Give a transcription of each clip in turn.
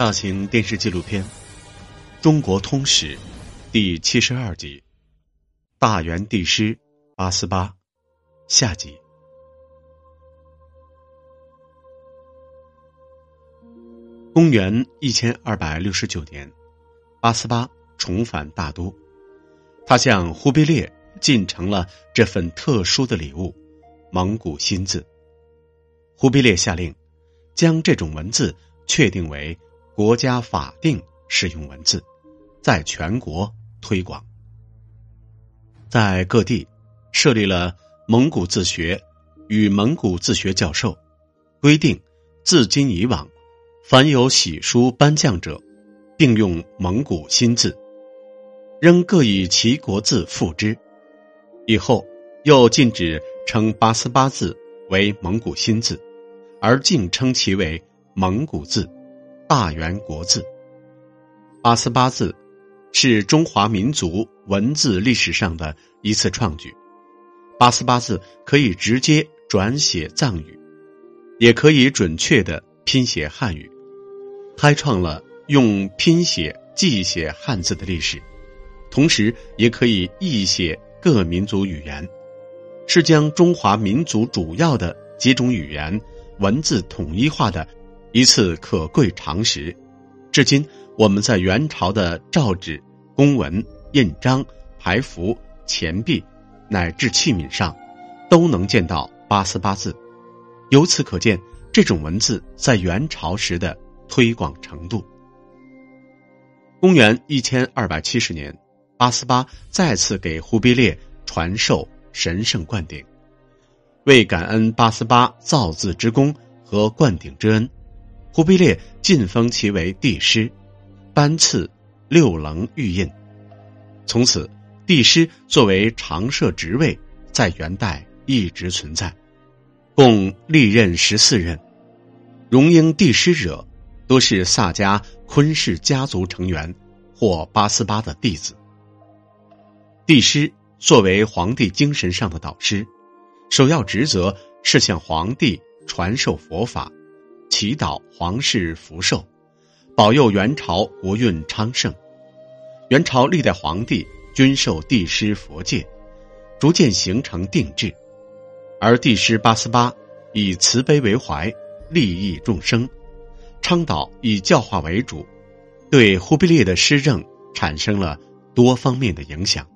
大型电视纪录片《中国通史》第七十二集《大元帝师八思巴》下集。公元一千二百六十九年，八思巴重返大都，他向忽必烈进呈了这份特殊的礼物——蒙古新字。忽必烈下令将这种文字确定为。国家法定使用文字，在全国推广，在各地设立了蒙古自学与蒙古自学教授，规定自今以往，凡有喜书颁降者，并用蒙古新字，仍各以其国字附之。以后又禁止称八思巴字为蒙古新字，而竟称其为蒙古字。大元国字，八思巴字，是中华民族文字历史上的一次创举。八思巴字可以直接转写藏语，也可以准确的拼写汉语，开创了用拼写记写汉字的历史。同时，也可以译写各民族语言，是将中华民族主要的几种语言文字统一化的。一次可贵常识，至今我们在元朝的诏纸、公文、印章、牌符、钱币乃至器皿上，都能见到八思巴字。由此可见，这种文字在元朝时的推广程度。公元一千二百七十年，八思巴再次给忽必烈传授神圣灌顶，为感恩八思巴造字之功和灌顶之恩。忽必烈晋封其为帝师，颁赐六棱玉印。从此，帝师作为常设职位，在元代一直存在，共历任十四任。荣膺帝师者，都是萨迦昆氏家族成员或八思巴的弟子。帝师作为皇帝精神上的导师，首要职责是向皇帝传授佛法。祈祷皇室福寿，保佑元朝国运昌盛。元朝历代皇帝均受帝师佛戒，逐渐形成定制。而帝师八思巴以慈悲为怀，利益众生，倡导以教化为主，对忽必烈的施政产生了多方面的影响。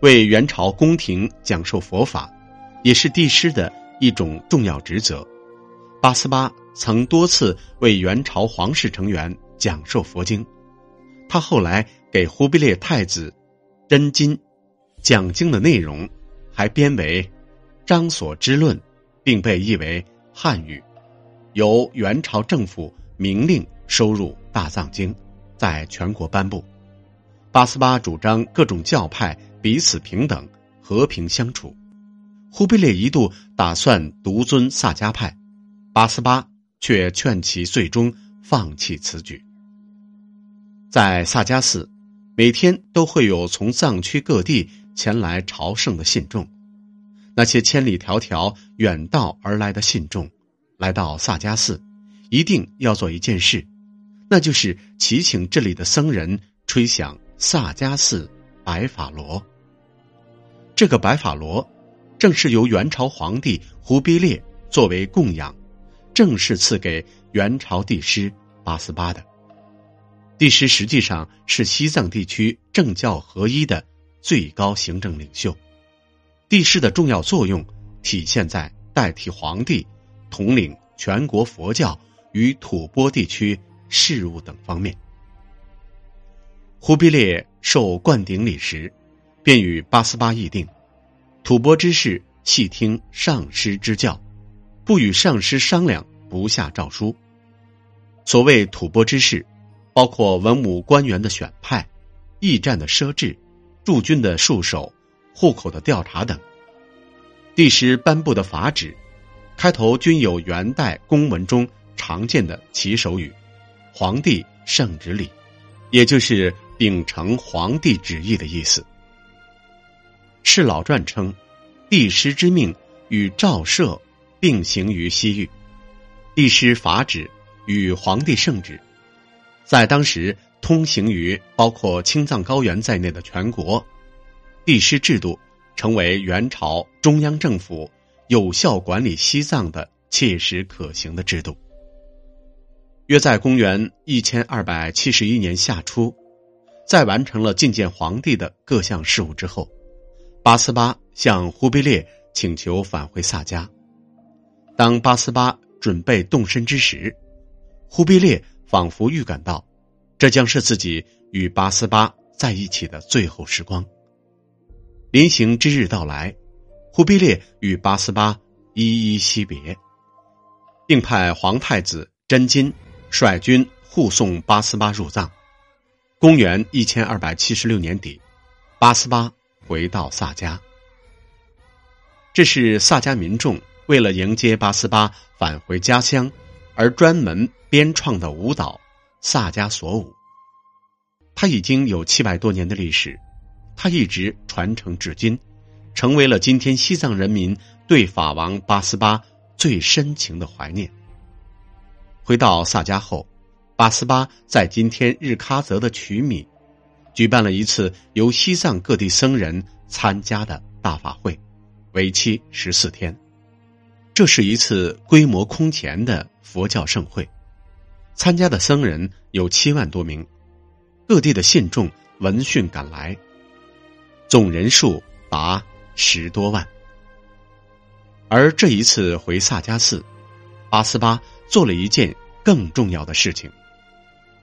为元朝宫廷讲授佛法，也是帝师的一种重要职责。八思巴曾多次为元朝皇室成员讲授佛经，他后来给忽必烈太子真金讲经的内容，还编为《张所之论》，并被译为汉语，由元朝政府明令收入大藏经，在全国颁布。八思巴主张各种教派彼此平等、和平相处，忽必烈一度打算独尊萨迦派。八思巴却劝其最终放弃此举。在萨迦寺，每天都会有从藏区各地前来朝圣的信众。那些千里迢迢远道而来的信众，来到萨迦寺，一定要做一件事，那就是祈请这里的僧人吹响萨迦寺白法螺。这个白法螺，正是由元朝皇帝忽必烈作为供养。正式赐给元朝帝师八思巴的。帝师实际上是西藏地区政教合一的最高行政领袖。帝师的重要作用体现在代替皇帝统领全国佛教与吐蕃地区事务等方面。忽必烈受灌顶礼时，便与八思巴议定：吐蕃之事细听上师之教。不与上师商量，不下诏书。所谓吐蕃之事，包括文武官员的选派、驿站的设置、驻军的戍守、户口的调查等。帝师颁布的法旨，开头均有元代公文中常见的起手语：“皇帝圣旨礼”，也就是秉承皇帝旨意的意思。释老传称，帝师之命与诏赦。并行于西域，帝师法旨与皇帝圣旨在当时通行于包括青藏高原在内的全国，帝师制度成为元朝中央政府有效管理西藏的切实可行的制度。约在公元一千二百七十一年夏初，在完成了觐见皇帝的各项事务之后，八思巴向忽必烈请求返回萨迦。当八思巴准备动身之时，忽必烈。仿佛预感到，这将是自己与八思巴在一起的最后时光。临行之日到来，忽必烈与八思巴依依惜别，并派皇太子真金率军护送八思巴入藏。公元一千二百七十六年底，八思巴回到萨迦。这是萨迦民众为了迎接八思巴返回家乡。而专门编创的舞蹈——萨迦索舞，它已经有七百多年的历史，它一直传承至今，成为了今天西藏人民对法王八思巴最深情的怀念。回到萨迦后，八思巴在今天日喀则的曲米，举办了一次由西藏各地僧人参加的大法会，为期十四天。这是一次规模空前的。佛教盛会，参加的僧人有七万多名，各地的信众闻讯赶来，总人数达十多万。而这一次回萨迦寺，八思巴做了一件更重要的事情。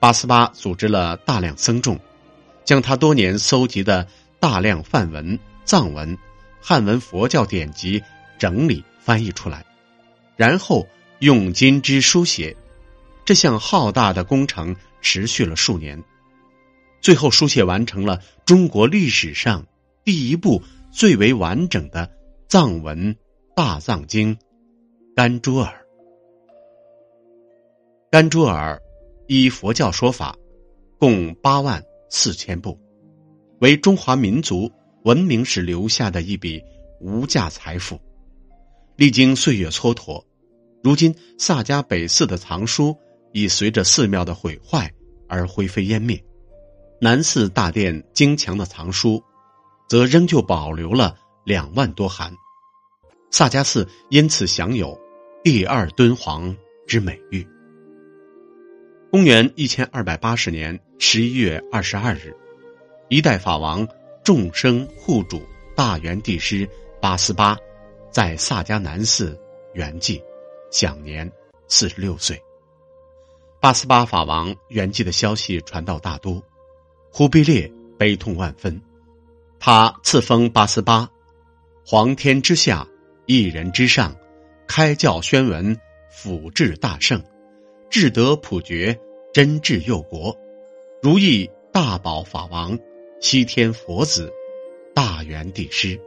八思巴组织了大量僧众，将他多年搜集的大量梵文、藏文、汉文佛教典籍整理翻译出来，然后。用金枝书写，这项浩大的工程持续了数年，最后书写完成了中国历史上第一部最为完整的藏文大藏经《甘珠尔》。《甘珠尔》依佛教说法，共八万四千部，为中华民族文明史留下的一笔无价财富，历经岁月蹉跎。如今，萨迦北寺的藏书已随着寺庙的毁坏而灰飞烟灭，南寺大殿经墙的藏书，则仍旧保留了两万多函。萨迦寺因此享有“第二敦煌”之美誉。公元一千二百八十年十一月二十二日，一代法王众生护主大元帝师八思巴，在萨迦南寺圆寂。享年四十六岁。八思巴法王圆寂的消息传到大都，忽必烈悲痛万分。他赐封八思巴，皇天之下，一人之上，开教宣文，辅治大圣，智德普觉，真治佑国，如意大宝法王，西天佛子，大元帝师。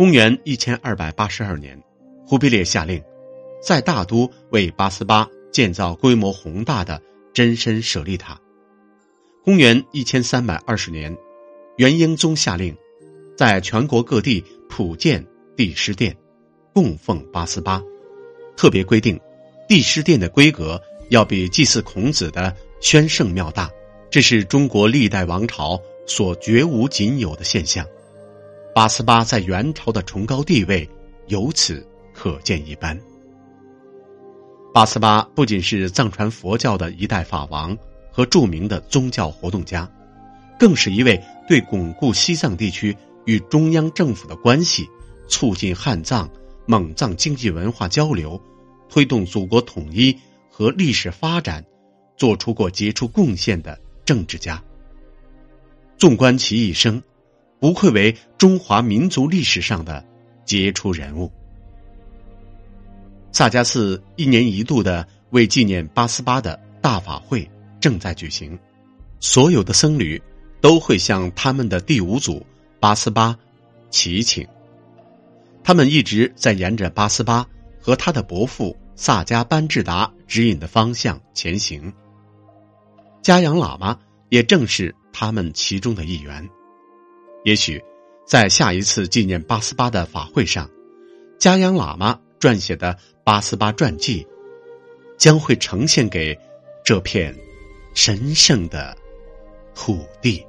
公元一千二百八十二年。忽必烈下令，在大都为八思巴建造规模宏大的真身舍利塔。公元一千三百二十年，元英宗下令，在全国各地普建帝师殿，供奉八思巴。特别规定，帝师殿的规格要比祭祀孔子的宣圣庙大，这是中国历代王朝所绝无仅有的现象。八思巴在元朝的崇高地位由此。可见一斑。八思巴不仅是藏传佛教的一代法王和著名的宗教活动家，更是一位对巩固西藏地区与中央政府的关系、促进汉藏、蒙藏经济文化交流、推动祖国统一和历史发展做出过杰出贡献的政治家。纵观其一生，不愧为中华民族历史上的杰出人物。萨迦寺一年一度的为纪念八思巴的大法会正在举行，所有的僧侣都会向他们的第五组八思巴祈请。他们一直在沿着八思巴和他的伯父萨迦班智达指引的方向前行。迦阳喇嘛也正是他们其中的一员。也许，在下一次纪念八思巴的法会上，嘉阳喇嘛撰写的。八思巴传记将会呈现给这片神圣的土地。